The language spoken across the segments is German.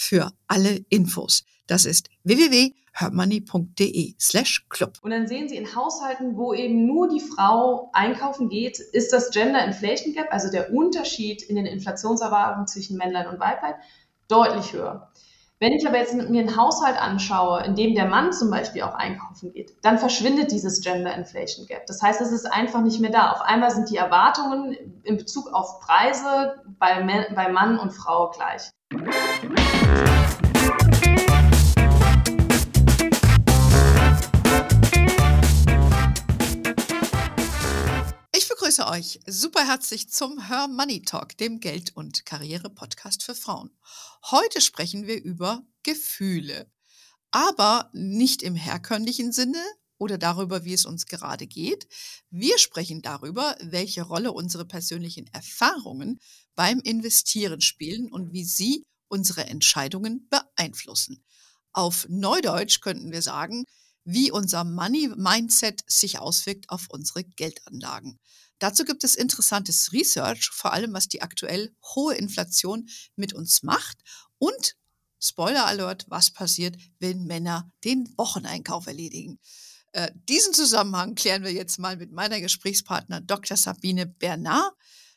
für alle Infos. Das ist www.hermoney.de slash club. Und dann sehen Sie in Haushalten, wo eben nur die Frau einkaufen geht, ist das Gender Inflation Gap, also der Unterschied in den Inflationserwartungen zwischen Männlein und Weiblein, deutlich höher. Wenn ich aber jetzt mir einen Haushalt anschaue, in dem der Mann zum Beispiel auch einkaufen geht, dann verschwindet dieses Gender Inflation Gap. Das heißt, es ist einfach nicht mehr da. Auf einmal sind die Erwartungen in Bezug auf Preise bei, bei Mann und Frau gleich. Begrüße euch super herzlich zum Her Money Talk, dem Geld- und Karriere-Podcast für Frauen. Heute sprechen wir über Gefühle, aber nicht im herkömmlichen Sinne oder darüber, wie es uns gerade geht. Wir sprechen darüber, welche Rolle unsere persönlichen Erfahrungen beim Investieren spielen und wie sie unsere Entscheidungen beeinflussen. Auf Neudeutsch könnten wir sagen, wie unser Money-Mindset sich auswirkt auf unsere Geldanlagen. Dazu gibt es interessantes Research, vor allem was die aktuell hohe Inflation mit uns macht und Spoiler Alert, was passiert, wenn Männer den Wocheneinkauf erledigen. Äh, diesen Zusammenhang klären wir jetzt mal mit meiner Gesprächspartner Dr. Sabine Bernard.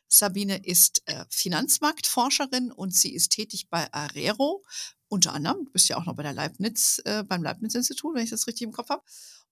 Sabine ist äh, Finanzmarktforscherin und sie ist tätig bei Arero. Unter anderem, du bist ja auch noch bei der Leibniz, äh, beim Leibniz-Institut, wenn ich das richtig im Kopf habe.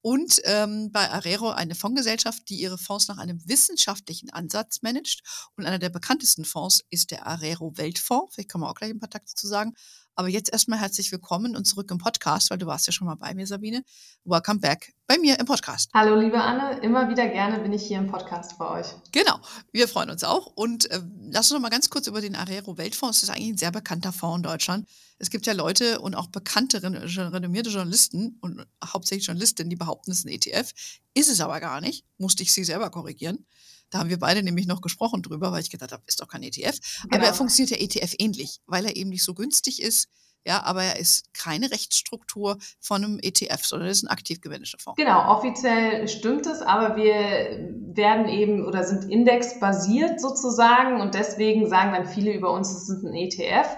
Und ähm, bei Arero eine Fondsgesellschaft, die ihre Fonds nach einem wissenschaftlichen Ansatz managt. Und einer der bekanntesten Fonds ist der Arero Weltfonds. Vielleicht können wir auch gleich ein paar Takte zu sagen. Aber jetzt erstmal herzlich willkommen und zurück im Podcast, weil du warst ja schon mal bei mir, Sabine. Welcome back bei mir im Podcast. Hallo, liebe Anne. Immer wieder gerne bin ich hier im Podcast bei euch. Genau. Wir freuen uns auch. Und äh, lass uns noch mal ganz kurz über den Arero Weltfonds. Das ist eigentlich ein sehr bekannter Fonds in Deutschland. Es gibt ja Leute und auch bekannte, renommierte Journalisten und hauptsächlich Journalistinnen, die behaupten, es ist ein ETF. Ist es aber gar nicht. Musste ich sie selber korrigieren. Da haben wir beide nämlich noch gesprochen drüber, weil ich gedacht habe, ist doch kein ETF. Genau. Aber er funktioniert ja ETF ähnlich, weil er eben nicht so günstig ist. Ja, aber er ist keine Rechtsstruktur von einem ETF, sondern er ist ein aktiv gemanagter Fonds. Genau, offiziell stimmt es, aber wir werden eben oder sind indexbasiert sozusagen und deswegen sagen dann viele über uns, es ist ein ETF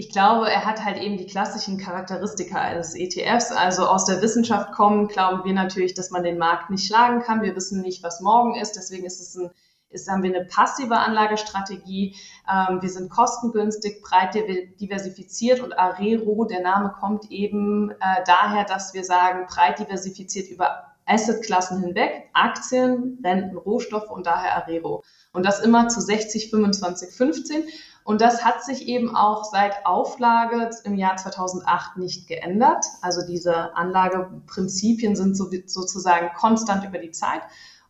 ich glaube, er hat halt eben die klassischen Charakteristika eines ETFs. Also aus der Wissenschaft kommen, glauben wir natürlich, dass man den Markt nicht schlagen kann. Wir wissen nicht, was morgen ist. Deswegen ist es ein ist, haben wir eine passive Anlagestrategie. Ähm, wir sind kostengünstig, breit diversifiziert und Arero, der Name kommt eben äh, daher, dass wir sagen, breit diversifiziert über Assetklassen hinweg, Aktien, Renten, Rohstoffe und daher Arero. Und das immer zu 60, 25, 15. Und das hat sich eben auch seit Auflage im Jahr 2008 nicht geändert. Also diese Anlageprinzipien sind so, sozusagen konstant über die Zeit.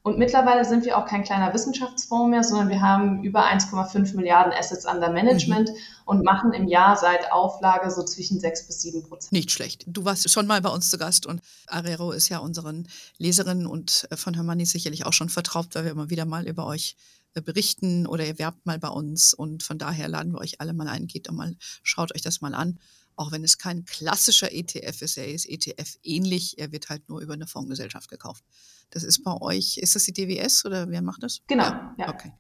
Und mittlerweile sind wir auch kein kleiner Wissenschaftsfonds mehr, sondern wir haben über 1,5 Milliarden Assets under Management mhm. und machen im Jahr seit Auflage so zwischen 6 bis 7 Prozent. Nicht schlecht. Du warst schon mal bei uns zu Gast und Arero ist ja unseren Leserinnen und äh, von Hermanni sicherlich auch schon vertraut, weil wir immer wieder mal über euch äh, berichten oder ihr werbt mal bei uns und von daher laden wir euch alle mal ein, geht doch mal, schaut euch das mal an. Auch wenn es kein klassischer ETF ist, er ist ETF ähnlich, er wird halt nur über eine Fondsgesellschaft gekauft. Das ist bei euch, ist das die DWS oder wer macht das? Genau, ja. ja. Okay.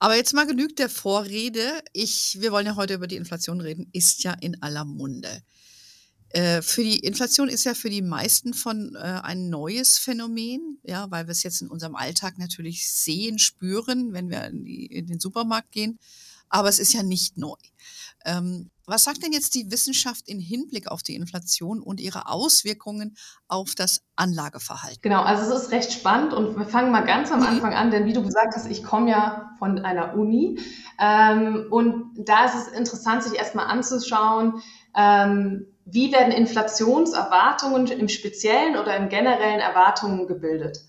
Aber jetzt mal genügt der Vorrede. Ich, wir wollen ja heute über die Inflation reden, ist ja in aller Munde. Äh, für die Inflation ist ja für die meisten von äh, ein neues Phänomen, ja, weil wir es jetzt in unserem Alltag natürlich sehen, spüren, wenn wir in, die, in den Supermarkt gehen. Aber es ist ja nicht neu. Ähm, was sagt denn jetzt die Wissenschaft in Hinblick auf die Inflation und ihre Auswirkungen auf das Anlageverhalten? Genau, also es ist recht spannend und wir fangen mal ganz am mhm. Anfang an, denn wie du gesagt hast, ich komme ja von einer Uni ähm, und da ist es interessant, sich erstmal anzuschauen, ähm, wie werden Inflationserwartungen im Speziellen oder im generellen Erwartungen gebildet.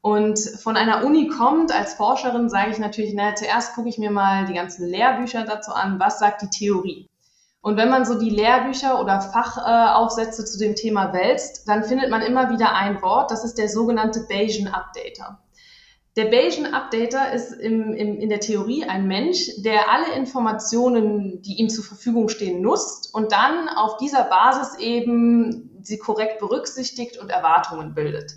Und von einer Uni kommt als Forscherin, sage ich natürlich, na, zuerst gucke ich mir mal die ganzen Lehrbücher dazu an, was sagt die Theorie. Und wenn man so die Lehrbücher oder Fachaufsätze zu dem Thema wälzt, dann findet man immer wieder ein Wort, das ist der sogenannte Bayesian Updater. Der Bayesian Updater ist im, im, in der Theorie ein Mensch, der alle Informationen, die ihm zur Verfügung stehen, nutzt und dann auf dieser Basis eben sie korrekt berücksichtigt und Erwartungen bildet.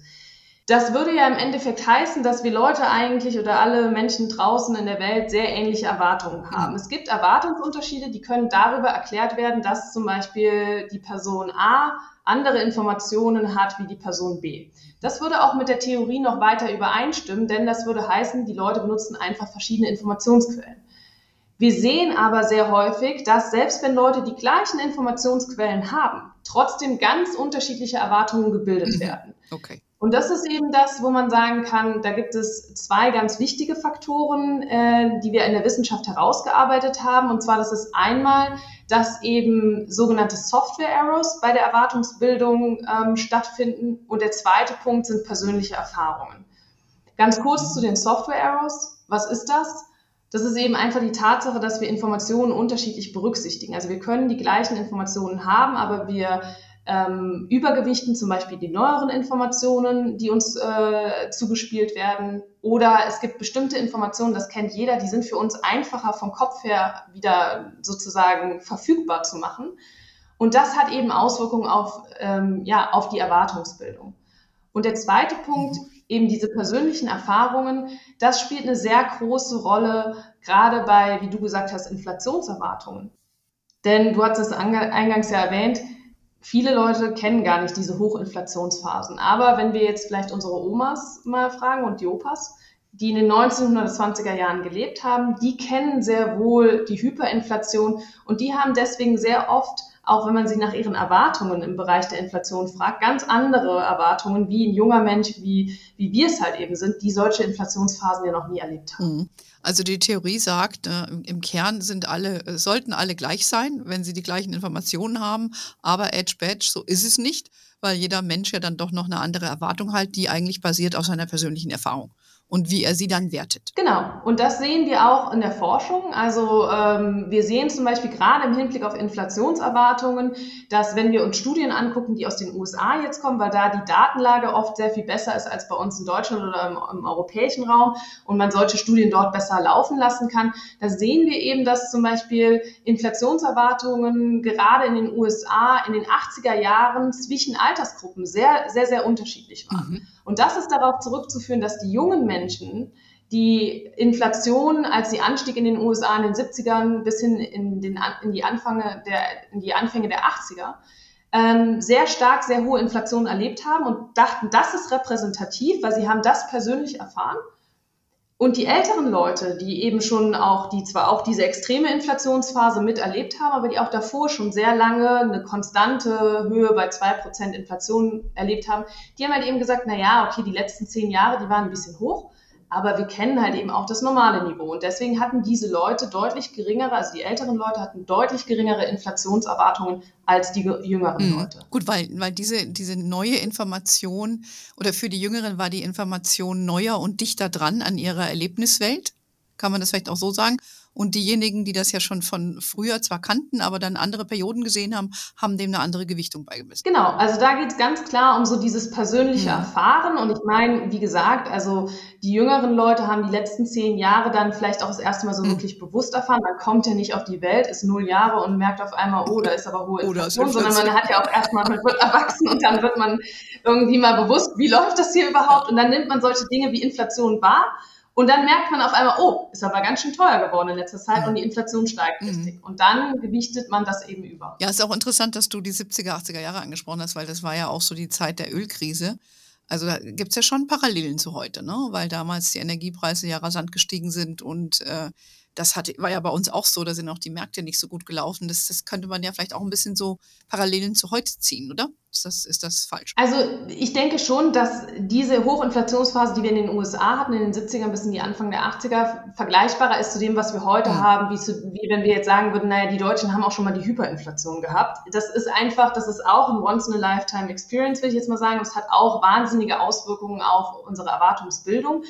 Das würde ja im Endeffekt heißen, dass wir Leute eigentlich oder alle Menschen draußen in der Welt sehr ähnliche Erwartungen haben. Es gibt Erwartungsunterschiede, die können darüber erklärt werden, dass zum Beispiel die Person A andere Informationen hat wie die Person B. Das würde auch mit der Theorie noch weiter übereinstimmen, denn das würde heißen, die Leute benutzen einfach verschiedene Informationsquellen. Wir sehen aber sehr häufig, dass selbst wenn Leute die gleichen Informationsquellen haben, trotzdem ganz unterschiedliche Erwartungen gebildet mhm. werden. Okay. Und das ist eben das, wo man sagen kann, da gibt es zwei ganz wichtige Faktoren, äh, die wir in der Wissenschaft herausgearbeitet haben. Und zwar, das ist einmal, dass eben sogenannte Software-Errors bei der Erwartungsbildung ähm, stattfinden. Und der zweite Punkt sind persönliche Erfahrungen. Ganz kurz zu den Software-Errors. Was ist das? Das ist eben einfach die Tatsache, dass wir Informationen unterschiedlich berücksichtigen. Also wir können die gleichen Informationen haben, aber wir ähm, übergewichten zum Beispiel die neueren Informationen, die uns äh, zugespielt werden. Oder es gibt bestimmte Informationen, das kennt jeder, die sind für uns einfacher vom Kopf her wieder sozusagen verfügbar zu machen. Und das hat eben Auswirkungen auf, ähm, ja, auf die Erwartungsbildung. Und der zweite Punkt, eben diese persönlichen Erfahrungen, das spielt eine sehr große Rolle, gerade bei, wie du gesagt hast, Inflationserwartungen. Denn du hast es eingangs ja erwähnt, viele Leute kennen gar nicht diese Hochinflationsphasen. Aber wenn wir jetzt vielleicht unsere Omas mal fragen und die Opas, die in den 1920er Jahren gelebt haben, die kennen sehr wohl die Hyperinflation und die haben deswegen sehr oft auch wenn man sie nach ihren Erwartungen im Bereich der Inflation fragt, ganz andere Erwartungen wie ein junger Mensch, wie, wie wir es halt eben sind, die solche Inflationsphasen ja noch nie erlebt haben. Mhm. Also die Theorie sagt, äh, im Kern sind alle, äh, sollten alle gleich sein, wenn sie die gleichen Informationen haben, aber Edge Badge, so ist es nicht, weil jeder Mensch ja dann doch noch eine andere Erwartung hat, die eigentlich basiert auf seiner persönlichen Erfahrung und wie er sie dann wertet. Genau, und das sehen wir auch in der Forschung. Also ähm, wir sehen zum Beispiel gerade im Hinblick auf Inflationserwartungen, dass wenn wir uns Studien angucken, die aus den USA jetzt kommen, weil da die Datenlage oft sehr viel besser ist als bei uns in Deutschland oder im, im europäischen Raum und man solche Studien dort besser laufen lassen kann, da sehen wir eben, dass zum Beispiel Inflationserwartungen gerade in den USA in den 80er Jahren zwischen Altersgruppen sehr, sehr, sehr unterschiedlich waren. Mhm. Und das ist darauf zurückzuführen, dass die jungen Menschen die Inflation, als sie anstieg in den USA in den 70ern bis hin in, den, in, die, Anfänge der, in die Anfänge der 80er, ähm, sehr stark, sehr hohe Inflation erlebt haben und dachten, das ist repräsentativ, weil sie haben das persönlich erfahren. Und die älteren Leute, die eben schon auch, die zwar auch diese extreme Inflationsphase miterlebt haben, aber die auch davor schon sehr lange eine konstante Höhe bei zwei Prozent Inflation erlebt haben, die haben halt eben gesagt, na ja, okay, die letzten zehn Jahre, die waren ein bisschen hoch. Aber wir kennen halt eben auch das normale Niveau. Und deswegen hatten diese Leute deutlich geringere, also die älteren Leute hatten deutlich geringere Inflationserwartungen als die jüngeren mhm. Leute. Gut, weil, weil diese, diese neue Information oder für die Jüngeren war die Information neuer und dichter dran an ihrer Erlebniswelt. Kann man das vielleicht auch so sagen? Und diejenigen, die das ja schon von früher zwar kannten, aber dann andere Perioden gesehen haben, haben dem eine andere Gewichtung beigemessen. Genau, also da geht es ganz klar um so dieses persönliche ja. Erfahren. Und ich meine, wie gesagt, also die jüngeren Leute haben die letzten zehn Jahre dann vielleicht auch das erste Mal so mhm. wirklich bewusst erfahren. Man kommt ja nicht auf die Welt, ist null Jahre und merkt auf einmal, oh, da ist aber hohe Inflation, sondern man hat ja auch erstmal, man wird erwachsen und dann wird man irgendwie mal bewusst, wie läuft das hier überhaupt? Und dann nimmt man solche Dinge wie Inflation wahr und dann merkt man auf einmal, oh, ist aber ganz schön teuer geworden in letzter Zeit und die Inflation steigt mhm. richtig. Und dann gewichtet man das eben über. Ja, ist auch interessant, dass du die 70er, 80er Jahre angesprochen hast, weil das war ja auch so die Zeit der Ölkrise. Also da gibt es ja schon Parallelen zu heute, ne? weil damals die Energiepreise ja rasant gestiegen sind und äh, das hat, war ja bei uns auch so, da sind auch die Märkte nicht so gut gelaufen. Das, das könnte man ja vielleicht auch ein bisschen so Parallelen zu heute ziehen, oder? Ist das, ist das falsch? Also ich denke schon, dass diese Hochinflationsphase, die wir in den USA hatten, in den 70ern bis in die Anfang der 80er, vergleichbarer ist zu dem, was wir heute mhm. haben, wie, zu, wie wenn wir jetzt sagen würden, naja, die Deutschen haben auch schon mal die Hyperinflation gehabt. Das ist einfach, das ist auch ein Once-in-a-Lifetime-Experience, will ich jetzt mal sagen. Das hat auch wahnsinnige Auswirkungen auf unsere Erwartungsbildung.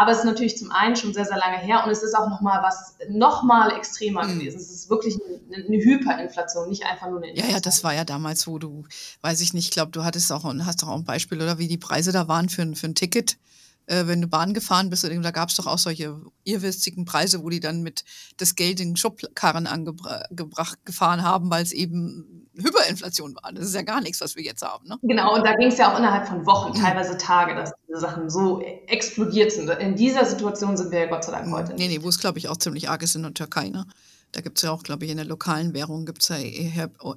Aber es ist natürlich zum einen schon sehr, sehr lange her und es ist auch nochmal was, nochmal extremer mhm. gewesen. Es ist wirklich eine, eine, Hyperinflation, nicht einfach nur eine Inflation. Ja, ja, das war ja damals, wo du, weiß ich nicht, glaube du hattest auch, hast doch auch ein Beispiel, oder wie die Preise da waren für, für ein Ticket äh, wenn du Bahn gefahren bist, da gab es doch auch solche irrwitzigen Preise, wo die dann mit das Geld in Schubkarren angebracht gefahren haben, weil es eben Hyperinflation war. Das ist ja gar nichts, was wir jetzt haben. Ne? Genau, und da ging es ja auch innerhalb von Wochen, teilweise Tage, dass diese Sachen so explodiert sind. In dieser Situation sind wir ja Gott sei Dank heute. Nee, nee, wo es, glaube ich, auch ziemlich arg ist in der Türkei. Ne? Da gibt es ja auch, glaube ich, in der lokalen Währung gibt es ja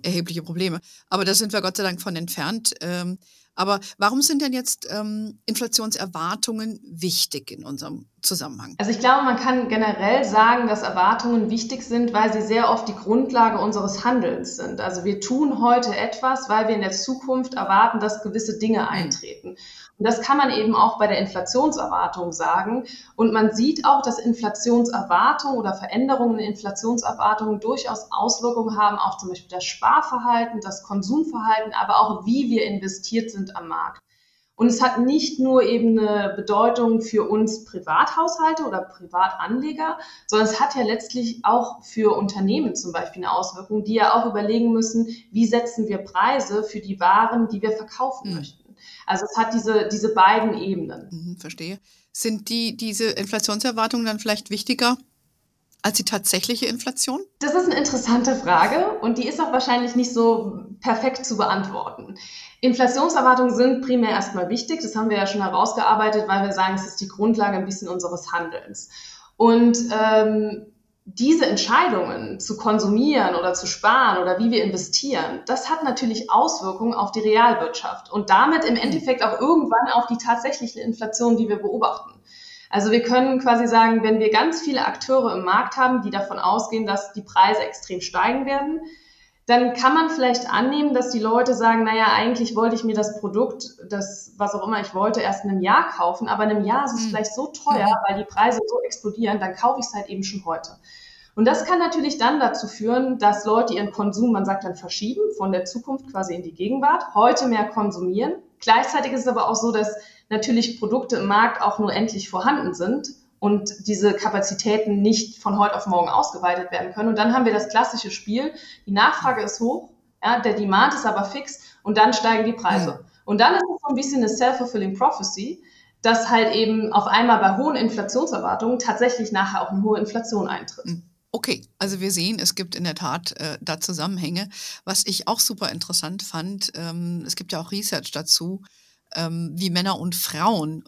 erhebliche Probleme. Aber da sind wir Gott sei Dank von entfernt. Ähm, aber warum sind denn jetzt ähm, Inflationserwartungen wichtig in unserem Zusammenhang? Also ich glaube, man kann generell sagen, dass Erwartungen wichtig sind, weil sie sehr oft die Grundlage unseres Handelns sind. Also wir tun heute etwas, weil wir in der Zukunft erwarten, dass gewisse Dinge eintreten. Und das kann man eben auch bei der Inflationserwartung sagen. Und man sieht auch, dass Inflationserwartungen oder Veränderungen in Inflationserwartungen durchaus Auswirkungen haben auf zum Beispiel das Sparverhalten, das Konsumverhalten, aber auch wie wir investiert sind am Markt. Und es hat nicht nur eben eine Bedeutung für uns Privathaushalte oder Privatanleger, sondern es hat ja letztlich auch für Unternehmen zum Beispiel eine Auswirkung, die ja auch überlegen müssen, wie setzen wir Preise für die Waren, die wir verkaufen mhm. möchten. Also es hat diese, diese beiden Ebenen. Mhm, verstehe. Sind die, diese Inflationserwartungen dann vielleicht wichtiger als die tatsächliche Inflation? Das ist eine interessante Frage und die ist auch wahrscheinlich nicht so perfekt zu beantworten. Inflationserwartungen sind primär erstmal wichtig, das haben wir ja schon herausgearbeitet, weil wir sagen, es ist die Grundlage ein bisschen unseres Handelns. Und ähm, diese Entscheidungen zu konsumieren oder zu sparen oder wie wir investieren, das hat natürlich Auswirkungen auf die Realwirtschaft und damit im Endeffekt auch irgendwann auf die tatsächliche Inflation, die wir beobachten. Also wir können quasi sagen, wenn wir ganz viele Akteure im Markt haben, die davon ausgehen, dass die Preise extrem steigen werden, dann kann man vielleicht annehmen, dass die Leute sagen, naja, eigentlich wollte ich mir das Produkt, das, was auch immer ich wollte, erst in einem Jahr kaufen, aber in einem Jahr ist es mhm. vielleicht so teuer, weil die Preise so explodieren, dann kaufe ich es halt eben schon heute. Und das kann natürlich dann dazu führen, dass Leute ihren Konsum, man sagt dann verschieben, von der Zukunft quasi in die Gegenwart, heute mehr konsumieren. Gleichzeitig ist es aber auch so, dass natürlich Produkte im Markt auch nur endlich vorhanden sind und diese Kapazitäten nicht von heute auf morgen ausgeweitet werden können. Und dann haben wir das klassische Spiel, die Nachfrage ist hoch, ja, der Demand ist aber fix und dann steigen die Preise. Mhm. Und dann ist es so ein bisschen eine self-fulfilling prophecy, dass halt eben auf einmal bei hohen Inflationserwartungen tatsächlich nachher auch eine hohe Inflation eintritt. Mhm. Okay, also wir sehen, es gibt in der Tat äh, da Zusammenhänge. Was ich auch super interessant fand, ähm, es gibt ja auch Research dazu, ähm, wie Männer und Frauen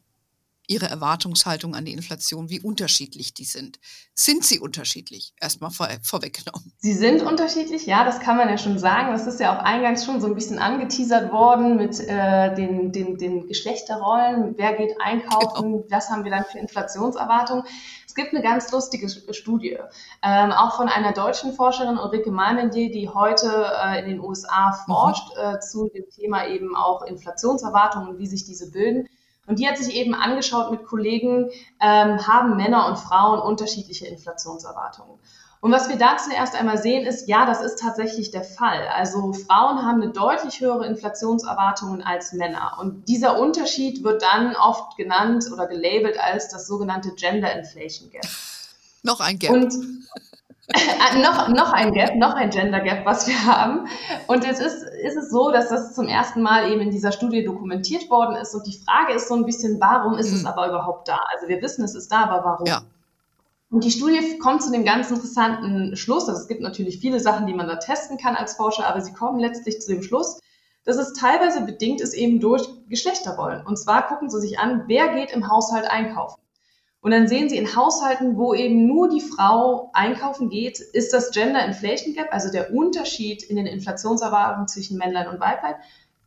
Ihre Erwartungshaltung an die Inflation, wie unterschiedlich die sind. Sind sie unterschiedlich? Erstmal vor, vorweggenommen. Sie sind unterschiedlich, ja, das kann man ja schon sagen. Das ist ja auch eingangs schon so ein bisschen angeteasert worden mit äh, den, den, den Geschlechterrollen. Wer geht einkaufen? Genau. Was haben wir dann für Inflationserwartungen? Es gibt eine ganz lustige Studie, ähm, auch von einer deutschen Forscherin, Ulrike Malmendier, die heute äh, in den USA forscht mhm. äh, zu dem Thema eben auch Inflationserwartungen und wie sich diese bilden. Und die hat sich eben angeschaut mit Kollegen, ähm, haben Männer und Frauen unterschiedliche Inflationserwartungen. Und was wir da zuerst einmal sehen, ist, ja, das ist tatsächlich der Fall. Also Frauen haben eine deutlich höhere Inflationserwartungen als Männer. Und dieser Unterschied wird dann oft genannt oder gelabelt als das sogenannte Gender Inflation Gap. Noch ein Gap. Und äh, noch, noch ein Gap, noch ein Gender Gap, was wir haben. Und jetzt ist, ist es so, dass das zum ersten Mal eben in dieser Studie dokumentiert worden ist. Und die Frage ist so ein bisschen, warum ist mhm. es aber überhaupt da? Also wir wissen, es ist da, aber warum? Ja. Und die Studie kommt zu dem ganz interessanten Schluss. Also es gibt natürlich viele Sachen, die man da testen kann als Forscher, aber sie kommen letztlich zu dem Schluss, dass es teilweise bedingt ist eben durch Geschlechterrollen. Und zwar gucken sie sich an, wer geht im Haushalt einkaufen. Und dann sehen Sie in Haushalten, wo eben nur die Frau einkaufen geht, ist das Gender Inflation Gap, also der Unterschied in den Inflationserwartungen zwischen Männlein und Weiblein,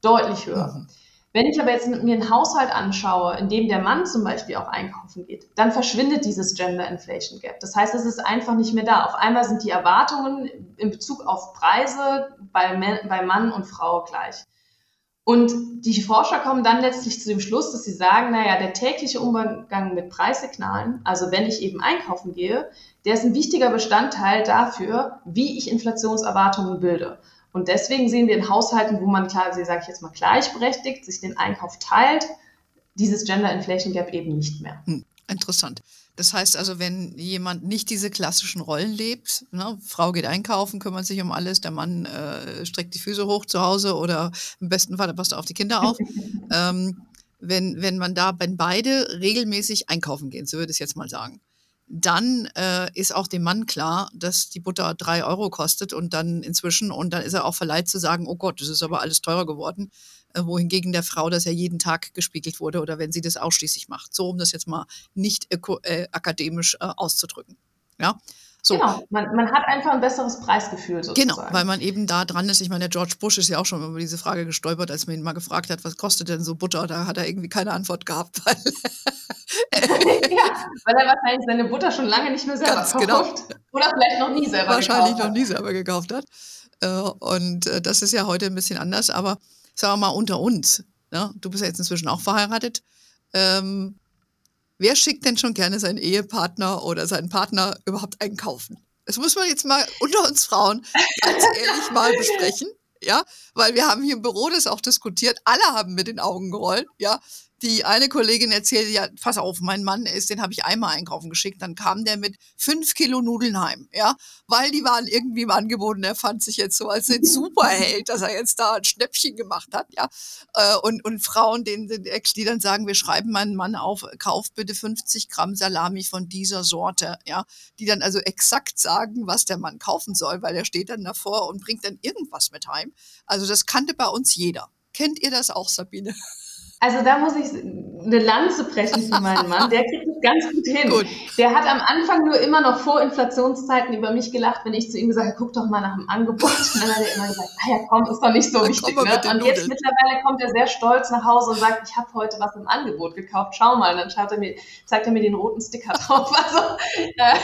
deutlich höher. Mhm. Wenn ich aber jetzt mir einen Haushalt anschaue, in dem der Mann zum Beispiel auch einkaufen geht, dann verschwindet dieses Gender Inflation Gap. Das heißt, es ist einfach nicht mehr da. Auf einmal sind die Erwartungen in Bezug auf Preise bei, bei Mann und Frau gleich. Und die Forscher kommen dann letztlich zu dem Schluss, dass sie sagen, naja, der tägliche Umgang mit Preissignalen, also wenn ich eben einkaufen gehe, der ist ein wichtiger Bestandteil dafür, wie ich Inflationserwartungen bilde. Und deswegen sehen wir in Haushalten, wo man klar, sage ich jetzt mal gleichberechtigt, sich den Einkauf teilt, dieses Gender Inflation Gap eben nicht mehr. Hm. Interessant. Das heißt also, wenn jemand nicht diese klassischen Rollen lebt, ne, Frau geht einkaufen, kümmert sich um alles, der Mann äh, streckt die Füße hoch zu Hause oder im besten Fall passt er auf die Kinder auf. ähm, wenn, wenn man da, wenn beide regelmäßig einkaufen gehen, so würde ich jetzt mal sagen, dann äh, ist auch dem Mann klar, dass die Butter drei Euro kostet und dann inzwischen, und dann ist er auch verleiht zu sagen, oh Gott, das ist aber alles teurer geworden, wohingegen der Frau das ja jeden Tag gespiegelt wurde oder wenn sie das ausschließlich macht. So, um das jetzt mal nicht äh, akademisch äh, auszudrücken. Ja. So. Genau, man, man, hat einfach ein besseres Preisgefühl sozusagen. Genau, weil man eben da dran ist. Ich meine, der George Bush ist ja auch schon über diese Frage gestolpert, als man ihn mal gefragt hat, was kostet denn so Butter? Da hat er irgendwie keine Antwort gehabt. Weil ja, weil er wahrscheinlich seine Butter schon lange nicht mehr selber Ganz genau. kauft. Genau. Oder vielleicht noch nie selber wahrscheinlich gekauft hat. noch nie selber gekauft hat. Äh, und äh, das ist ja heute ein bisschen anders. Aber sagen wir mal unter uns, ne? du bist ja jetzt inzwischen auch verheiratet. Ähm, Wer schickt denn schon gerne seinen Ehepartner oder seinen Partner überhaupt einkaufen? Das muss man jetzt mal unter uns Frauen ganz ehrlich mal besprechen. Ja, weil wir haben hier im Büro das auch diskutiert. Alle haben mit den Augen gerollt. Ja, die eine Kollegin erzählte, ja, pass auf, mein Mann ist, den habe ich einmal einkaufen geschickt, dann kam der mit fünf Kilo Nudeln heim, ja, weil die waren irgendwie im Angebot und er fand sich jetzt so als den Superheld, dass er jetzt da ein Schnäppchen gemacht hat, ja, äh, und, und Frauen, denen, die dann sagen, wir schreiben meinen Mann auf, kauf bitte 50 Gramm Salami von dieser Sorte, ja, die dann also exakt sagen, was der Mann kaufen soll, weil er steht dann davor und bringt dann irgendwas mit heim. Also das kannte bei uns jeder. Kennt ihr das auch, Sabine? Also da muss ich eine Lanze brechen für meinen Mann. Der kriegt es ganz gut hin. Gut. Der hat am Anfang nur immer noch vor Inflationszeiten über mich gelacht, wenn ich zu ihm gesagt habe, guck doch mal nach dem Angebot. Und dann hat er immer gesagt, ah ja komm, ist doch nicht so dann wichtig. Ne? Und jetzt mittlerweile kommt er sehr stolz nach Hause und sagt, ich habe heute was im Angebot gekauft, schau mal. Und dann schaut er mir, zeigt er mir den roten Sticker drauf. Also äh,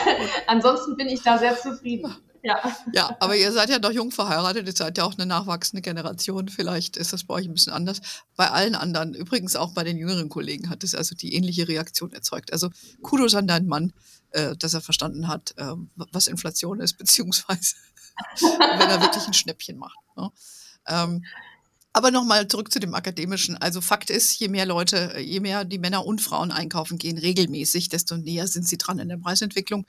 ansonsten bin ich da sehr zufrieden. Ja. ja, aber ihr seid ja doch jung verheiratet, ihr seid ja auch eine nachwachsende Generation. Vielleicht ist das bei euch ein bisschen anders. Bei allen anderen, übrigens auch bei den jüngeren Kollegen, hat es also die ähnliche Reaktion erzeugt. Also Kudos an deinen Mann, äh, dass er verstanden hat, äh, was Inflation ist, beziehungsweise wenn er wirklich ein Schnäppchen macht. Ne? Ähm, aber nochmal zurück zu dem Akademischen. Also Fakt ist, je mehr Leute, je mehr die Männer und Frauen einkaufen gehen, regelmäßig, desto näher sind sie dran in der Preisentwicklung.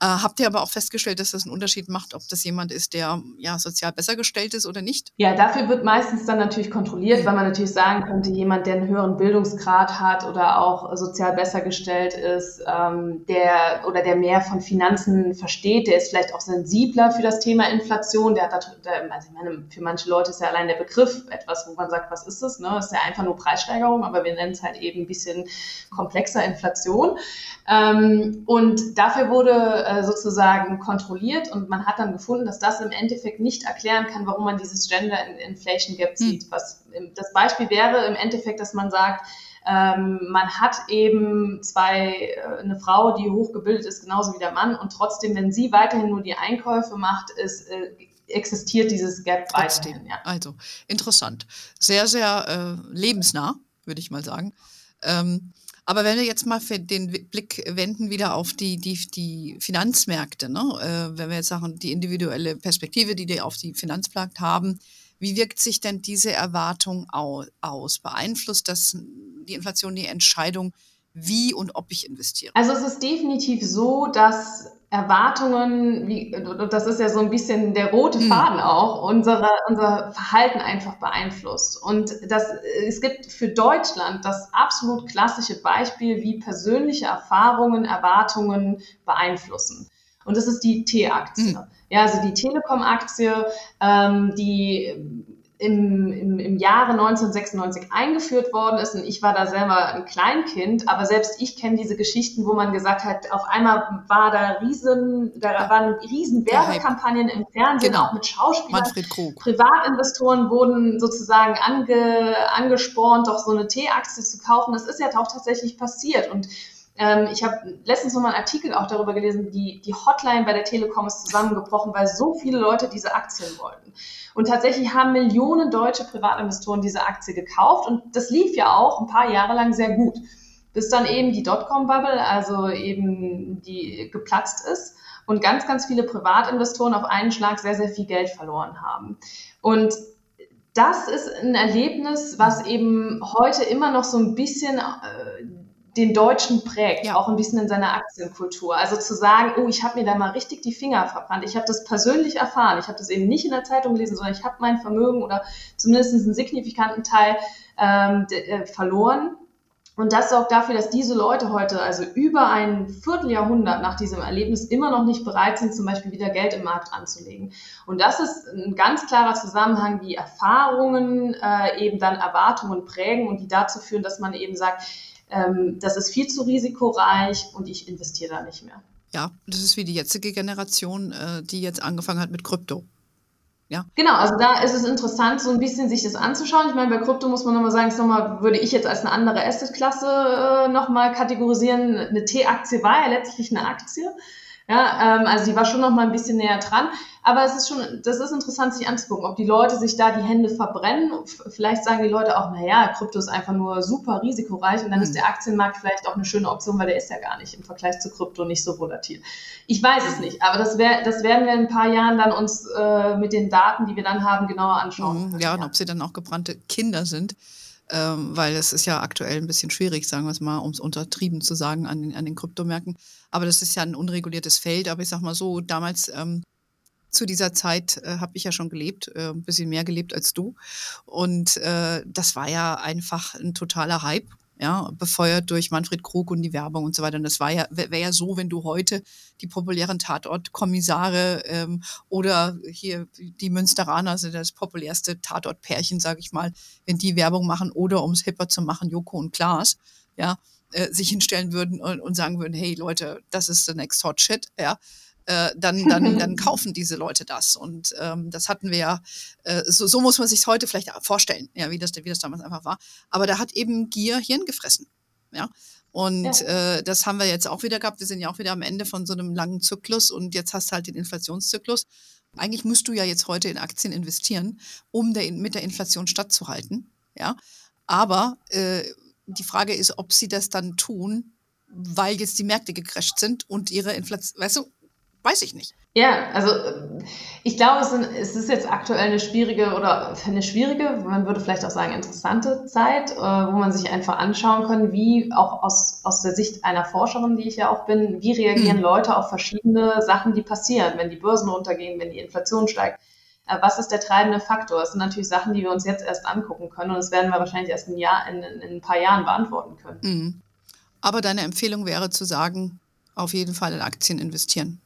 Äh, habt ihr aber auch festgestellt, dass das einen Unterschied macht, ob das jemand ist, der ja sozial besser gestellt ist oder nicht? Ja, dafür wird meistens dann natürlich kontrolliert, weil man natürlich sagen könnte, jemand, der einen höheren Bildungsgrad hat oder auch sozial besser gestellt ist, ähm, der oder der mehr von Finanzen versteht, der ist vielleicht auch sensibler für das Thema Inflation. Der hat da, also ich meine, für manche Leute ist ja allein der Begriff etwas, wo man sagt, was ist das? Ne? Das ist ja einfach nur Preissteigerung, aber wir nennen es halt eben ein bisschen komplexer Inflation. Ähm, und dafür wurde äh, sozusagen kontrolliert und man hat dann gefunden, dass das im Endeffekt nicht erklären kann, warum man dieses Gender Inflation Gap hm. sieht. Was das Beispiel wäre im Endeffekt, dass man sagt, ähm, man hat eben zwei, äh, eine Frau, die hochgebildet ist, genauso wie der Mann und trotzdem, wenn sie weiterhin nur die Einkäufe macht, ist, äh, existiert dieses Gap trotzdem. weiterhin. Ja. Also interessant, sehr, sehr äh, lebensnah, würde ich mal sagen. Ähm, aber wenn wir jetzt mal den Blick wenden wieder auf die, die, die Finanzmärkte, ne? Äh, wenn wir jetzt sagen, die individuelle Perspektive, die die auf die Finanzmarkt haben, wie wirkt sich denn diese Erwartung aus? Beeinflusst das die Inflation die Entscheidung, wie und ob ich investiere? Also es ist definitiv so, dass Erwartungen, wie, das ist ja so ein bisschen der rote hm. Faden auch, unsere, unser Verhalten einfach beeinflusst. Und das, es gibt für Deutschland das absolut klassische Beispiel, wie persönliche Erfahrungen Erwartungen beeinflussen. Und das ist die T-Aktie. Mhm. Ja, also die Telekom-Aktie, ähm, die im, im, im Jahre 1996 eingeführt worden ist und ich war da selber ein Kleinkind, aber selbst ich kenne diese Geschichten, wo man gesagt hat, auf einmal war da riesen, da waren riesen Werbekampagnen im Fernsehen, genau. auch mit Schauspielern. Manfred Krug. Privatinvestoren wurden sozusagen ange, angespornt, doch so eine T-Aktie zu kaufen. Das ist ja auch tatsächlich passiert und ähm, ich habe letztens noch mal einen Artikel auch darüber gelesen, die, die Hotline bei der Telekom ist zusammengebrochen, weil so viele Leute diese Aktien wollten. Und tatsächlich haben Millionen deutsche Privatinvestoren diese Aktie gekauft und das lief ja auch ein paar Jahre lang sehr gut. Bis dann eben die Dotcom-Bubble, also eben die geplatzt ist und ganz, ganz viele Privatinvestoren auf einen Schlag sehr, sehr viel Geld verloren haben. Und das ist ein Erlebnis, was eben heute immer noch so ein bisschen äh, den Deutschen prägt, ja. auch ein bisschen in seiner Aktienkultur. Also zu sagen, oh, ich habe mir da mal richtig die Finger verbrannt. Ich habe das persönlich erfahren. Ich habe das eben nicht in der Zeitung gelesen, sondern ich habe mein Vermögen oder zumindest einen signifikanten Teil ähm, äh, verloren und das sorgt dafür, dass diese Leute heute, also über ein Vierteljahrhundert nach diesem Erlebnis, immer noch nicht bereit sind, zum Beispiel wieder Geld im Markt anzulegen. Und das ist ein ganz klarer Zusammenhang, wie Erfahrungen äh, eben dann Erwartungen prägen und die dazu führen, dass man eben sagt, ähm, das ist viel zu risikoreich und ich investiere da nicht mehr. Ja, das ist wie die jetzige Generation, äh, die jetzt angefangen hat mit Krypto. Ja. Genau, also da ist es interessant, so ein bisschen sich das anzuschauen. Ich meine, bei Krypto muss man nochmal sagen, ist nochmal, würde ich jetzt als eine andere Assetklasse äh, nochmal kategorisieren. Eine T-Aktie war ja letztlich eine Aktie. Ja, ähm, also die war schon noch mal ein bisschen näher dran. Aber es ist schon, das ist interessant, sich anzugucken, ob die Leute sich da die Hände verbrennen. Vielleicht sagen die Leute auch, naja, Krypto ist einfach nur super risikoreich und dann mhm. ist der Aktienmarkt vielleicht auch eine schöne Option, weil der ist ja gar nicht im Vergleich zu Krypto nicht so volatil. Ich weiß es nicht, aber das, wär, das werden wir in ein paar Jahren dann uns äh, mit den Daten, die wir dann haben, genauer anschauen. Mhm, ja, und ob sie dann auch gebrannte Kinder sind ähm, weil es ist ja aktuell ein bisschen schwierig, sagen wir es mal, um es untertrieben zu sagen, an den, an den Kryptomärkten. Aber das ist ja ein unreguliertes Feld. Aber ich sag mal so, damals ähm, zu dieser Zeit äh, habe ich ja schon gelebt, äh, ein bisschen mehr gelebt als du. Und äh, das war ja einfach ein totaler Hype ja, befeuert durch Manfred Krug und die Werbung und so weiter. Und das war ja, wäre ja so, wenn du heute die populären Tatortkommissare ähm, oder hier die Münsteraner sind das populärste Tatortpärchen, sage ich mal, wenn die Werbung machen oder um es hipper zu machen, Joko und Klaas, ja, äh, sich hinstellen würden und, und sagen würden, hey Leute, das ist the next hot shit, ja äh, dann, dann, dann kaufen diese Leute das. Und ähm, das hatten wir ja, äh, so, so muss man sich heute vielleicht vorstellen, ja, wie das, wie das damals einfach war. Aber da hat eben Gier Hirn gefressen. Ja. Und ja. äh, das haben wir jetzt auch wieder gehabt. Wir sind ja auch wieder am Ende von so einem langen Zyklus und jetzt hast du halt den Inflationszyklus. Eigentlich musst du ja jetzt heute in Aktien investieren, um der, mit der Inflation stattzuhalten. Ja. Aber äh, die Frage ist, ob sie das dann tun, weil jetzt die Märkte gecrasht sind und ihre Inflation, weißt du, weiß ich nicht. Ja, also ich glaube, es, ist jetzt aktuell eine schwierige oder eine schwierige, man würde vielleicht auch sagen interessante Zeit, äh, wo man sich einfach anschauen kann, wie auch aus, aus der Sicht einer Forscherin, die ich ja auch bin, wie reagieren mhm. Leute auf verschiedene Sachen, die passieren, wenn die Börsen runtergehen, wenn die Inflation steigt. Äh, was ist der treibende Faktor? Das sind natürlich Sachen, die wir uns jetzt erst angucken können und das werden wir wahrscheinlich erst ein Jahr, in, in ein paar Jahren beantworten können. Mhm. Aber deine Empfehlung wäre zu sagen, auf jeden Fall in Aktien investieren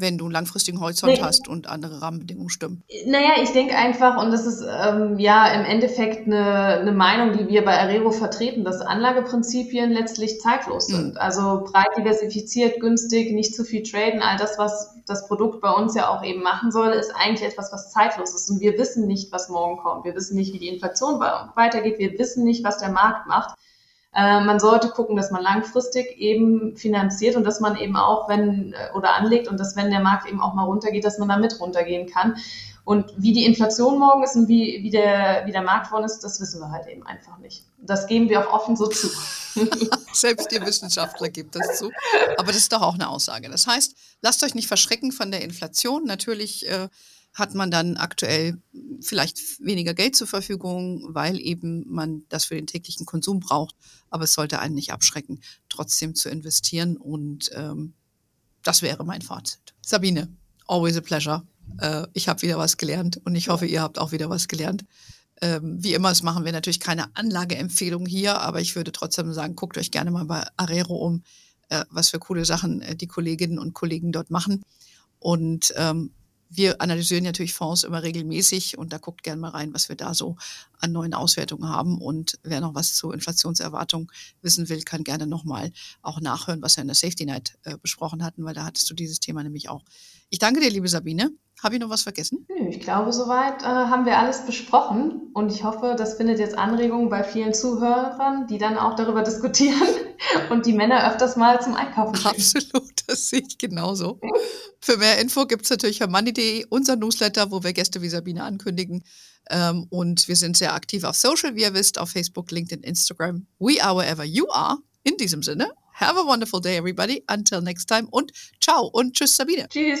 wenn du einen langfristigen Horizont nee. hast und andere Rahmenbedingungen stimmen? Naja, ich denke einfach, und das ist ähm, ja im Endeffekt eine, eine Meinung, die wir bei Arero vertreten, dass Anlageprinzipien letztlich zeitlos hm. sind. Mhm. Also breit diversifiziert, günstig, nicht zu viel traden, all das, was das Produkt bei uns ja auch eben machen soll, ist eigentlich etwas, was zeitlos ist. Und wir wissen nicht, was morgen kommt. Wir wissen nicht, wie die Inflation weitergeht. Wir wissen nicht, was der Markt macht. Äh, man sollte gucken, dass man langfristig eben finanziert und dass man eben auch, wenn äh, oder anlegt und dass, wenn der Markt eben auch mal runtergeht, dass man da mit runtergehen kann. Und wie die Inflation morgen ist und wie, wie, der, wie der Markt morgen ist, das wissen wir halt eben einfach nicht. Das geben wir auch offen so zu. Selbst ihr Wissenschaftler gibt das zu. Aber das ist doch auch eine Aussage. Das heißt, lasst euch nicht verschrecken von der Inflation. Natürlich äh, hat man dann aktuell vielleicht weniger Geld zur Verfügung, weil eben man das für den täglichen Konsum braucht. Aber es sollte einen nicht abschrecken, trotzdem zu investieren. Und ähm, das wäre mein Fazit. Sabine, always a pleasure. Äh, ich habe wieder was gelernt und ich hoffe, ihr habt auch wieder was gelernt. Ähm, wie immer, das machen wir natürlich keine Anlageempfehlung hier, aber ich würde trotzdem sagen, guckt euch gerne mal bei Arero um, äh, was für coole Sachen äh, die Kolleginnen und Kollegen dort machen. Und ähm, wir analysieren natürlich Fonds immer regelmäßig und da guckt gerne mal rein, was wir da so an neuen Auswertungen haben. Und wer noch was zu Inflationserwartung wissen will, kann gerne nochmal auch nachhören, was wir in der Safety Night äh, besprochen hatten, weil da hattest du dieses Thema nämlich auch. Ich danke dir, liebe Sabine. Habe ich noch was vergessen? Ich glaube, soweit äh, haben wir alles besprochen und ich hoffe, das findet jetzt Anregungen bei vielen Zuhörern, die dann auch darüber diskutieren und die Männer öfters mal zum Einkaufen gehen. Absolut, das sehe ich genauso. Für mehr Info gibt es natürlich money.de, unser Newsletter, wo wir Gäste wie Sabine ankündigen. Ähm, und wir sind sehr aktiv auf Social, wie ihr wisst, auf Facebook, LinkedIn, Instagram. We are wherever you are. In diesem Sinne, have a wonderful day, everybody. Until next time und ciao und tschüss, Sabine. Tschüss.